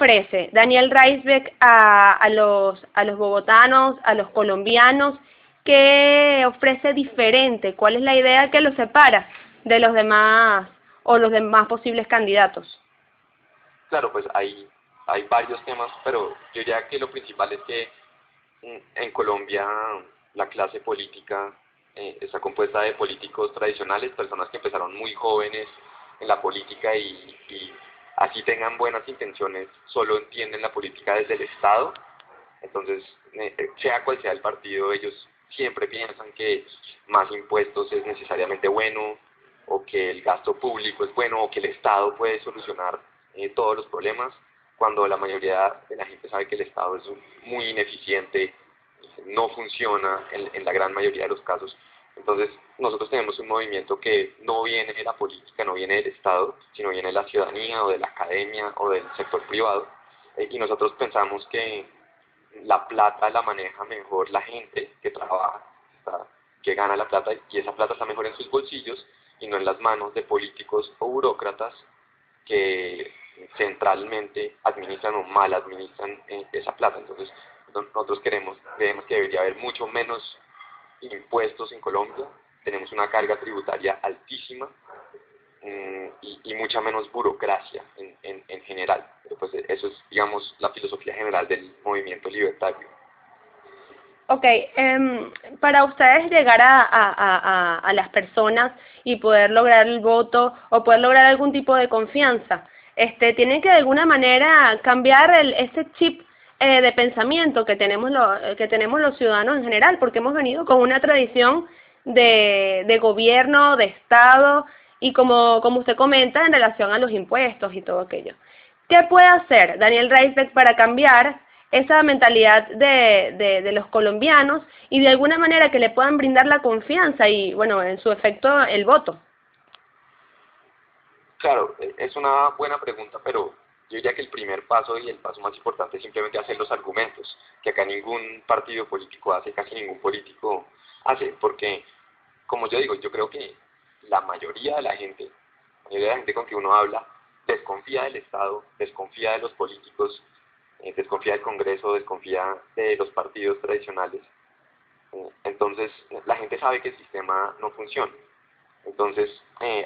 ¿Qué ofrece Daniel Reisbeck a, a, los, a los bogotanos, a los colombianos? ¿Qué ofrece diferente? ¿Cuál es la idea que los separa de los demás o los demás posibles candidatos? Claro, pues hay, hay varios temas, pero yo diría que lo principal es que mm, en Colombia la clase política eh, está compuesta de políticos tradicionales, personas que empezaron muy jóvenes en la política y, y así tengan buenas intenciones, solo entienden la política desde el Estado. Entonces, eh, sea cual sea el partido, ellos siempre piensan que más impuestos es necesariamente bueno, o que el gasto público es bueno, o que el Estado puede solucionar eh, todos los problemas, cuando la mayoría de la gente sabe que el Estado es muy ineficiente, no funciona en, en la gran mayoría de los casos. Entonces, nosotros tenemos un movimiento que no viene de la política, no viene del Estado, sino viene de la ciudadanía o de la academia o del sector privado. Eh, y nosotros pensamos que la plata la maneja mejor la gente que trabaja, que gana la plata, y esa plata está mejor en sus bolsillos y no en las manos de políticos o burócratas que centralmente administran o mal administran eh, esa plata. Entonces, nosotros queremos, creemos que debería haber mucho menos impuestos en Colombia, tenemos una carga tributaria altísima mm, y, mucha menos burocracia en, en, general. Pues eso es, digamos, la filosofía general del movimiento libertario. Ok, em, para ustedes llegar a, a, a, las personas y poder lograr el voto o poder lograr algún tipo de confianza, este, tienen que de alguna manera cambiar el, ese chip eh, de pensamiento que tenemos, lo, que tenemos los ciudadanos en general, porque hemos venido con una tradición de, de gobierno, de Estado, y como, como usted comenta, en relación a los impuestos y todo aquello. ¿Qué puede hacer Daniel Reisbeck para cambiar esa mentalidad de, de, de, los colombianos y de alguna manera que le puedan brindar la confianza y, bueno, en su efecto, el voto? Claro, e, es una buena pregunta, pero yo diría que el primer paso y el paso más importante es simplemente hacer los argumentos, que acá ningún partido político hace, casi ningún político hace, porque, como yo digo, yo creo que la mayoría de la gente, la mayoría de la gente con que uno habla, desconfía del Estado, desconfía de los políticos, eh, desconfía del Congreso, desconfía de los partidos tradicionales. Eh, entonces, la gente sabe que el sistema no funciona. Entonces, eh,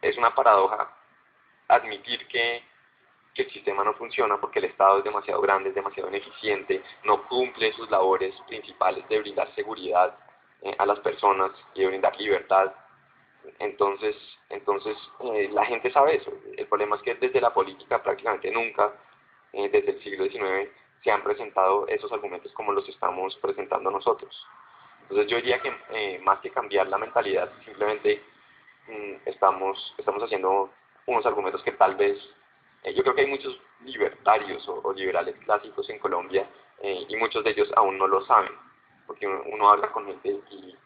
es una paradoja admitir que que el sistema no funciona porque el Estado es demasiado grande, es demasiado ineficiente, no cumple sus labores principales de brindar seguridad eh, a las personas y de brindar libertad. Entonces, entonces eh, la gente sabe eso. El problema es que desde la política prácticamente nunca, eh, desde el siglo XIX, se han presentado esos argumentos como los estamos presentando nosotros. Entonces yo diría que más que cambiar la mentalidad, simplemente mm, estamos, estamos haciendo unos argumentos que tal vez eh, yo creo que hay muchos libertarios o, liberales clásicos en Colombia eh, y muchos de ellos aún no lo saben, porque uno, habla con gente y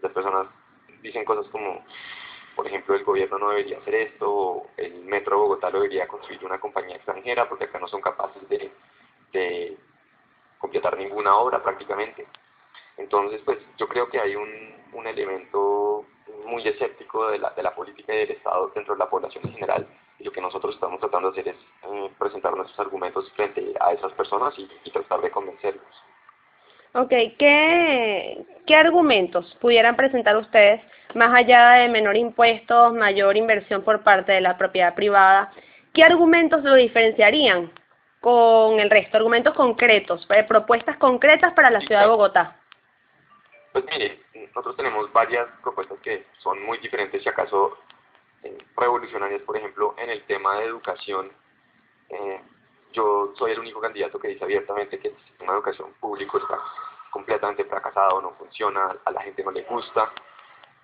las personas dicen cosas como, por ejemplo, el gobierno no debería hacer esto, o el Metro de Bogotá lo debería construir una compañía extranjera porque acá no son capaces de, de completar ninguna obra prácticamente. Entonces, pues yo creo que hay un, un elemento muy escéptico de la, de la política y del Estado dentro de la población en general lo que nosotros estamos tratando de hacer es eh, presentar nuestros argumentos frente a esas personas y, tratar de convencerlos. Ok, ¿Qué, ¿qué argumentos pudieran presentar ustedes más allá de menor impuestos, mayor inversión por parte de la propiedad privada? ¿Qué argumentos lo diferenciarían con el resto? Argumentos concretos, eh, propuestas concretas para la ciudad de Bogotá. Pues mire, nosotros tenemos varias propuestas que son muy diferentes, si acaso revolucionarias, por ejemplo, en el tema de educación. Eh, yo soy el único candidato que dice abiertamente que el sistema de educación público está completamente fracasado, no funciona, a la gente no le gusta,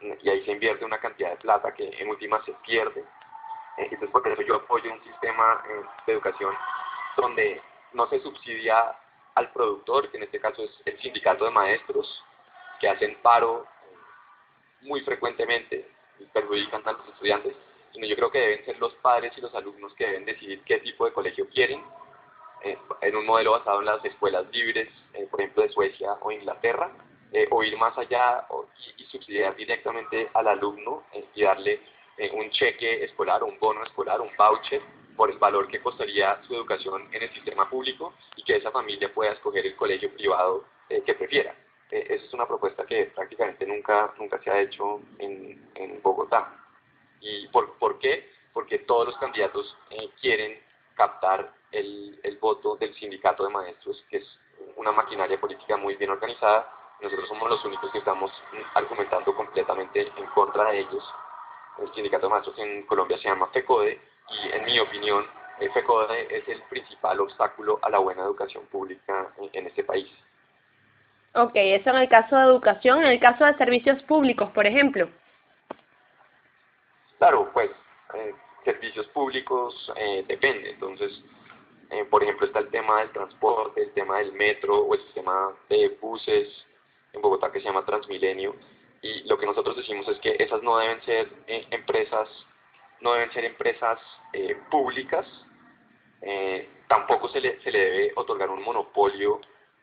y ahí se invierte una cantidad de plata que en última se pierde. Eh, entonces, por eso yo apoyo un sistema eh, de educación donde no se subsidia al productor, que en este caso es el sindicato de maestros, que hacen paro muy frecuentemente perjudican tanto a los estudiantes, sino yo creo que deben ser los padres y los alumnos que deben decidir qué tipo de colegio quieren, eh, en un modelo basado en las escuelas libres, eh, por ejemplo, de Suecia o Inglaterra, eh, o ir más allá y, subsidiar directamente al alumno y darle un cheque escolar, un bono escolar, un voucher por el valor que costaría su educación en el sistema público y que esa familia pueda escoger el colegio privado que prefiera. Eh, es una propuesta que prácticamente nunca, nunca se ha hecho en, en Bogotá. ¿Y por, por qué? Porque todos los candidatos eh, quieren captar el, el voto del sindicato de maestros, que es una maquinaria política muy bien organizada. Nosotros somos los únicos que estamos argumentando completamente en contra de ellos. El sindicato de maestros en Colombia se llama FECODE y en mi opinión el FECODE es el principal obstáculo a la buena educación pública en, este país. Ok, eso en el caso de educación, en el caso de servicios públicos, por ejemplo. Claro, pues eh, servicios públicos eh, depende, entonces, eh, por ejemplo, está el tema del transporte, el tema del metro o el sistema de buses en Bogotá que se llama Transmilenio, y lo que nosotros decimos es que esas no deben ser eh, empresas no deben ser empresas eh, públicas, tampoco se le, se le debe otorgar un monopolio,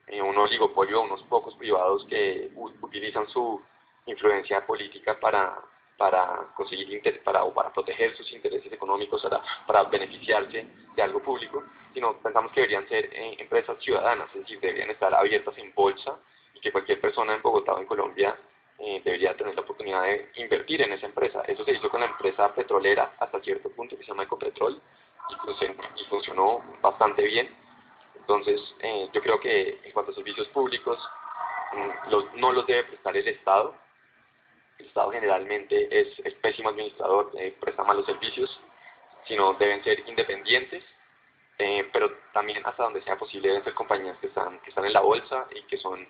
eh, un oligopolio unos pocos privados que utilizan su influencia política para, para conseguir para, o para proteger sus intereses económicos, para, para beneficiarse de algo público, sino pensamos que deberían ser empresas ciudadanas, es decir, deberían estar abiertas en bolsa y que cualquier persona en Bogotá o en Colombia eh, debería tener la oportunidad de invertir en esa empresa. Eso se hizo con la empresa petrolera hasta cierto punto que se llama Ecopetrol y, funcionó bastante bien. Entonces, eh, yo creo que en cuanto a servicios públicos, mm, no los debe prestar el Estado. El Estado generalmente es, es pésimo administrador, eh, presta malos servicios, sino deben ser independientes, pero también hasta donde sea posible deben ser compañías que están, que están en la bolsa y que son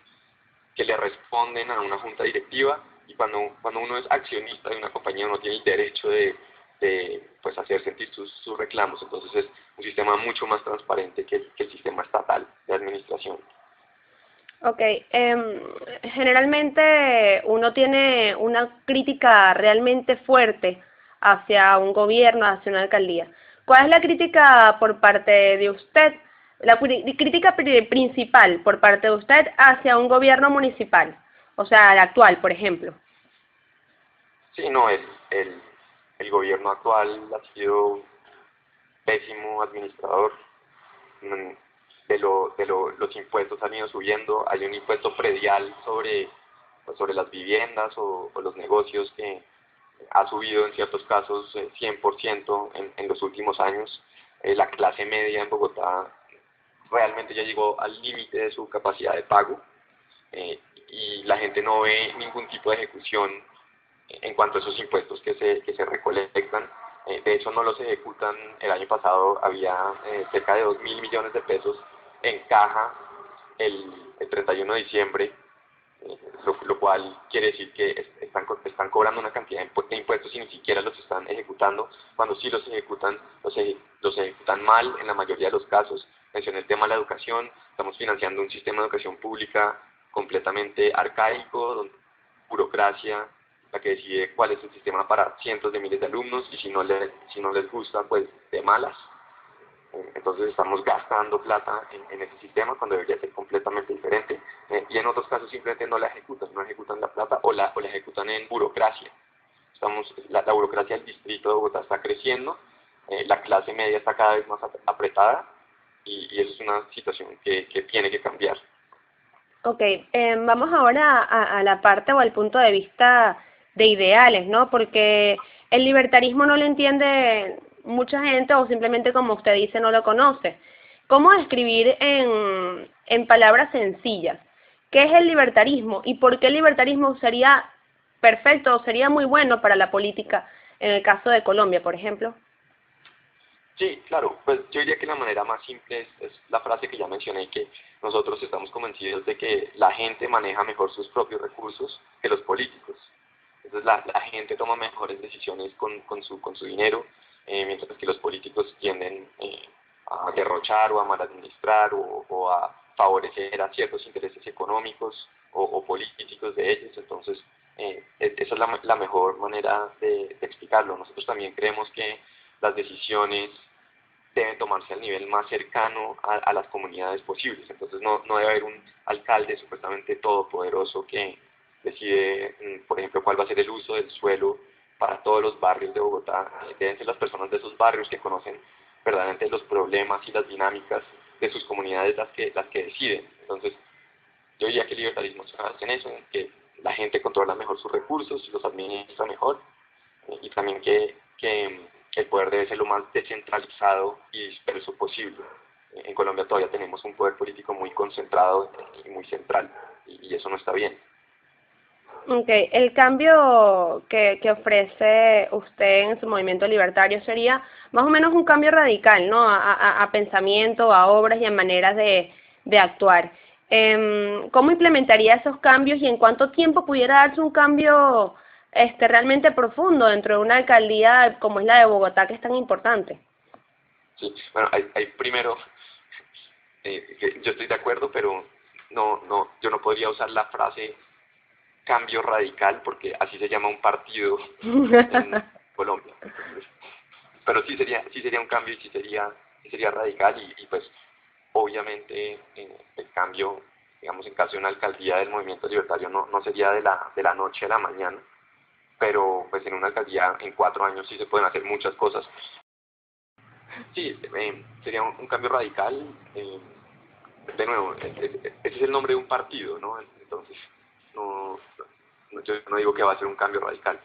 que le responden a una junta directiva y cuando, cuando uno es accionista de una compañía uno tiene el derecho de, de pues hacer sentir sus, sus, reclamos. Entonces es un sistema mucho más transparente que el, que el sistema estatal de administración. Ok, eh, generalmente uno tiene una crítica realmente fuerte hacia un gobierno, hacia una alcaldía. ¿Cuál es la crítica por parte de usted la crítica principal por parte de usted hacia un gobierno municipal, o sea, el actual, por ejemplo. Sí, no, el, el, el gobierno actual ha sido pésimo administrador. Mm, de, lo, de lo, los impuestos han ido subiendo. Hay un impuesto predial sobre, pues, sobre las viviendas o, los negocios que ha subido en ciertos casos 100% eh, en, en los últimos años. Eh, la clase media en Bogotá realmente ya llegó al límite de su capacidad de pago eh, y la gente no ve ningún tipo de ejecución en cuanto a esos impuestos que se, que se recolectan. Eh, de hecho, no los ejecutan. El año pasado había eh, cerca de 2 mil millones de pesos en caja el, el 31 de diciembre, lo, lo, cual quiere decir que están, están cobrando una cantidad de impuestos y ni siquiera los están ejecutando. Cuando sí los ejecutan, los, los ejecutan mal en la mayoría de los casos mencioné el tema de la educación, estamos financiando un sistema de educación pública completamente arcaico, donde burocracia la que decide cuál es el sistema para cientos de miles de alumnos y si no les, si no les gusta, pues de malas. Eh, entonces estamos gastando plata en, en ese sistema cuando debería ser completamente diferente. Eh, y en otros casos simplemente no la ejecutan, no ejecutan la plata o la, o la ejecutan en burocracia. Estamos, la, la burocracia del distrito de Bogotá está creciendo, eh, la clase media está cada vez más apretada y, y eso es una situación que, que tiene que cambiar. Ok, eh, vamos ahora a, a, la parte o al punto de vista de ideales, ¿no? Porque el libertarismo no lo entiende mucha gente o simplemente como usted dice no lo conoce. ¿Cómo describir en, en palabras sencillas qué es el libertarismo y por qué el libertarismo sería perfecto o sería muy bueno para la política en el caso de Colombia, por ejemplo? Sí, claro, pues yo diría que la manera más simple es, la frase que ya mencioné, que nosotros estamos convencidos de que la gente maneja mejor sus propios recursos que los políticos. Entonces la, gente toma mejores decisiones con, con, su, con su dinero, eh, mientras que los políticos tienden eh, a derrochar o a maladministrar o, o a favorecer a ciertos intereses económicos o, políticos de ellos. Entonces, eh, esa es la, mejor manera de, explicarlo. Nosotros también creemos que las decisiones deben tomarse al nivel más cercano a, a, las comunidades posibles. Entonces no, no debe haber un alcalde supuestamente todopoderoso que decide, mm, por ejemplo, cuál va a ser el uso del suelo para todos los barrios de Bogotá. Deben ser las personas de esos barrios que conocen verdaderamente los problemas y las dinámicas de sus comunidades las que, las que deciden. Entonces, yo diría que el libertarismo se basa en eso, en que la gente controla mejor sus recursos, los administra mejor, y también que, que el poder debe ser lo más descentralizado y disperso posible. En Colombia todavía tenemos un poder político muy concentrado y muy central, y eso no está bien. Ok, el cambio que, que ofrece usted en su movimiento libertario sería más o menos un cambio radical, ¿no? A, pensamiento, a obras y a maneras de, actuar. Eh, ¿Cómo implementaría esos cambios y en cuánto tiempo pudiera darse un cambio este, realmente profundo dentro de una alcaldía como es la de Bogotá, que es tan importante? Sí, bueno, hay, hay primero, eh, yo estoy de acuerdo, pero no, no, yo no podría usar la frase cambio radical, porque así se llama un partido en Colombia. Pero sí sería, sí sería un cambio y sí sería, sería radical y, pues obviamente eh, el cambio, digamos en caso de una alcaldía del movimiento libertario no, no sería de la, de la noche a la mañana, pero pues en una alcaldía en cuatro años sí se pueden hacer muchas cosas. Sí, eh, sería un, cambio radical. Eh, de nuevo, ese es el nombre de un partido, ¿no? Entonces, no, yo no digo que va a ser un cambio radical.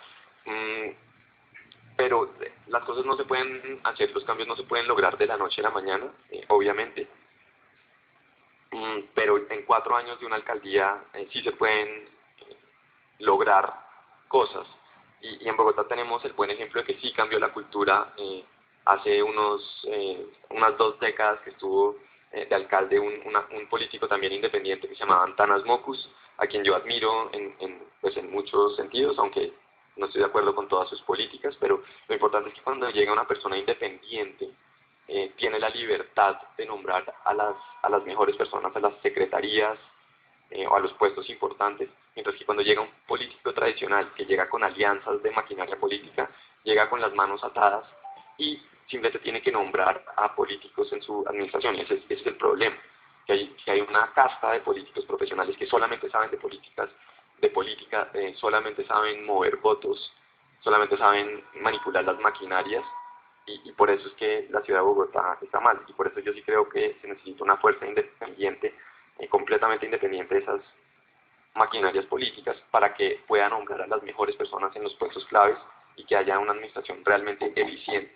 Mm, pero las cosas no se pueden hacer, los cambios no se pueden lograr de la noche a la mañana, eh, obviamente. Mm, pero en cuatro años de una alcaldía eh, sí se pueden eh, lograr cosas. Y, en Bogotá tenemos el buen ejemplo de que sí cambió la cultura. hace unos unas dos décadas que estuvo de alcalde un, un político también independiente que se llamaba Antanas Mocus, a quien yo admiro en, en, pues en muchos sentidos, aunque no estoy de acuerdo con todas sus políticas, pero lo importante es que cuando llega una persona independiente, eh, tiene la libertad de nombrar a las, a las mejores personas a las secretarías eh, o a los puestos importantes, mientras que cuando llega un político tradicional que llega con alianzas de maquinaria política, llega con las manos atadas y simplemente tiene que nombrar a políticos en su administración, y ese es el problema que hay, que hay una casta de políticos profesionales que solamente saben de políticas, de política, eh, solamente saben mover votos, solamente saben manipular las maquinarias y, por eso es que la ciudad de Bogotá está mal y por eso yo sí creo que se necesita una fuerza independiente, eh, completamente independiente de esas maquinarias políticas para que puedan nombrar a las mejores personas en los puestos claves y que haya una administración realmente eficiente.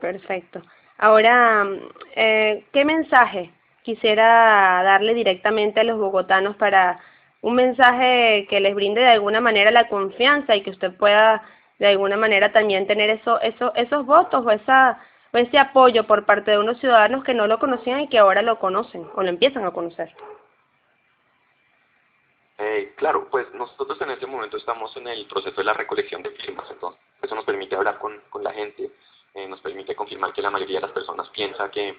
Perfecto. Ahora, eh, ¿qué mensaje quisiera darle directamente a los bogotanos para un mensaje que les brinde de alguna manera la confianza y que usted pueda de alguna manera también tener eso, eso, esos votos o, esa, o ese apoyo por parte de unos ciudadanos que no lo conocían y que ahora lo conocen o lo empiezan a conocer. Eh, claro, pues nosotros en este momento estamos en el proceso de la recolección de firmas, entonces eso nos permite hablar con, con la gente, eh, nos permite confirmar que la mayoría de las personas piensa que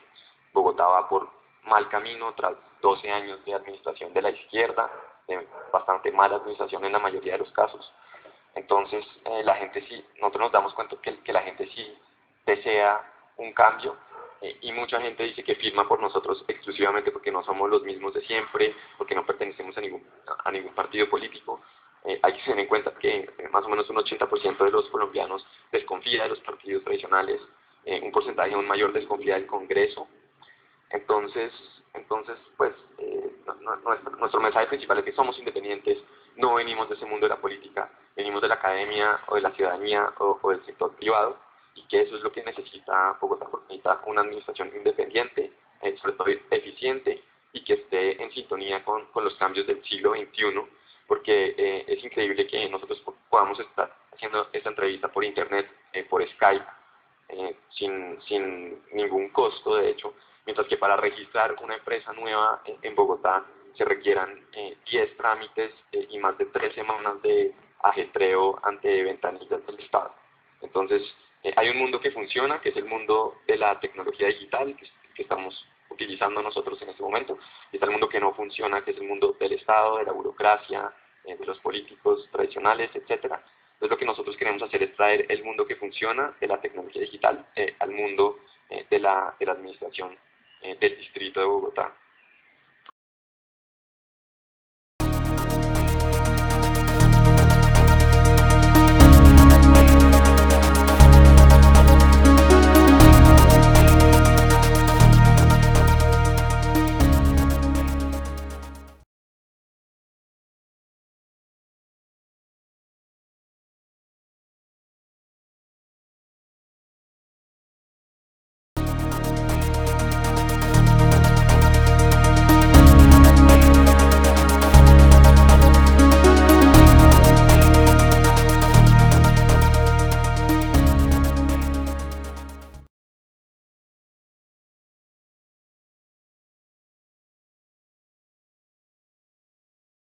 Bogotá va por mal camino tras 12 años de administración de la izquierda, de bastante mala administración en la mayoría de los casos. Entonces, eh, la gente sí, nosotros nos damos cuenta que, la gente sí desea un cambio eh, y mucha gente dice que firma por nosotros exclusivamente porque no somos los mismos de siempre, porque no pertenecemos a ningún, partido político. Eh, hay que tener en cuenta que más o menos un 80% de los colombianos desconfía de los partidos tradicionales, un porcentaje aún mayor desconfía del Congreso, entonces, entonces pues eh, nuestro, mensaje principal es que somos independientes, no venimos de ese mundo de la política, venimos de la academia o de la ciudadanía o, del sector privado y que eso es lo que necesita Bogotá, porque necesita una administración independiente, eh, sobre todo eficiente y que esté en sintonía con, con los cambios del siglo XXI, porque eh, es increíble que nosotros podamos estar haciendo esta entrevista por internet, por Skype, sin, sin ningún costo, de hecho, mientras que para registrar una empresa nueva en, Bogotá se requieran 10 eh, trámites eh, y más de 3 semanas de ajetreo ante ventanillas del Estado. Entonces, eh, hay un mundo que funciona, que es el mundo de la tecnología digital, que, estamos utilizando nosotros en este momento, y está el mundo que no funciona, que es el mundo del Estado, de la burocracia, de los políticos tradicionales, etcétera. Entonces, lo que nosotros queremos hacer es traer el mundo que funciona de la tecnología digital al mundo de, la, de la administración eh, del distrito de Bogotá.